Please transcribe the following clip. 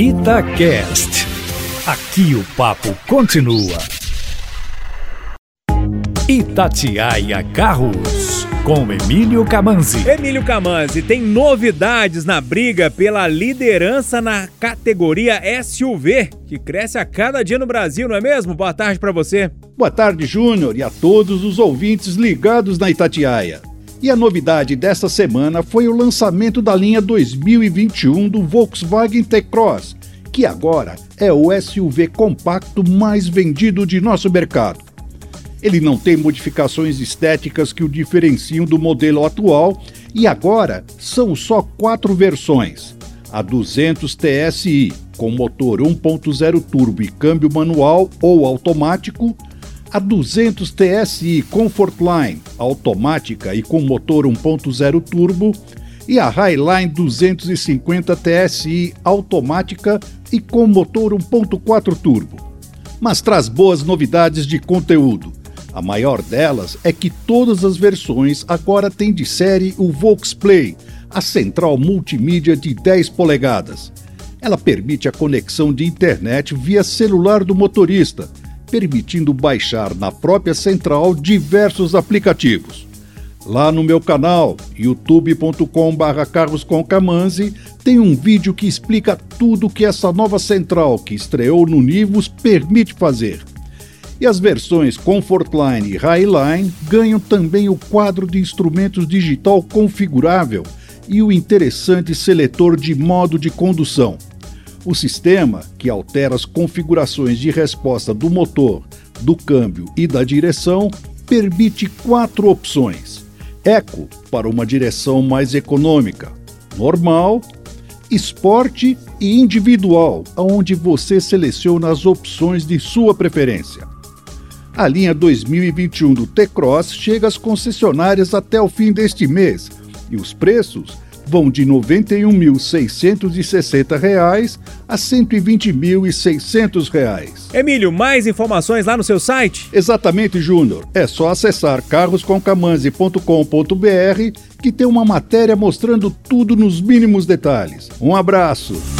Itacast. Aqui o papo continua. Itatiaia Carros, com Emílio Camanzi. Emílio Camanzi, tem novidades na briga pela liderança na categoria SUV, que cresce a cada dia no Brasil, não é mesmo? Boa tarde para você. Boa tarde, Júnior, e a todos os ouvintes ligados na Itatiaia. E a novidade desta semana foi o lançamento da linha 2021 do Volkswagen T-Cross, que agora é o SUV compacto mais vendido de nosso mercado. Ele não tem modificações estéticas que o diferenciam do modelo atual e agora são só quatro versões: a 200 TSI com motor 1.0 turbo e câmbio manual ou automático, a 200 TSI Comfortline automática e com motor 1.0 turbo e a Highline 250 TSI automática e com motor 1.4 turbo. Mas traz boas novidades de conteúdo. A maior delas é que todas as versões agora têm de série o VoxPlay, a central multimídia de 10 polegadas. Ela permite a conexão de internet via celular do motorista permitindo baixar na própria central diversos aplicativos. Lá no meu canal, youtube.com.br tem um vídeo que explica tudo que essa nova central que estreou no Nivus permite fazer. E as versões Comfortline e Highline ganham também o quadro de instrumentos digital configurável e o interessante seletor de modo de condução. O sistema, que altera as configurações de resposta do motor, do câmbio e da direção, permite quatro opções: Eco para uma direção mais econômica, normal, esporte e individual, onde você seleciona as opções de sua preferência. A linha 2021 do T-Cross chega às concessionárias até o fim deste mês e os preços vão de R$ 91.660 a R$ 120.600. Emílio, mais informações lá no seu site? Exatamente, Júnior. É só acessar carrosconcamanzi.com.br que tem uma matéria mostrando tudo nos mínimos detalhes. Um abraço.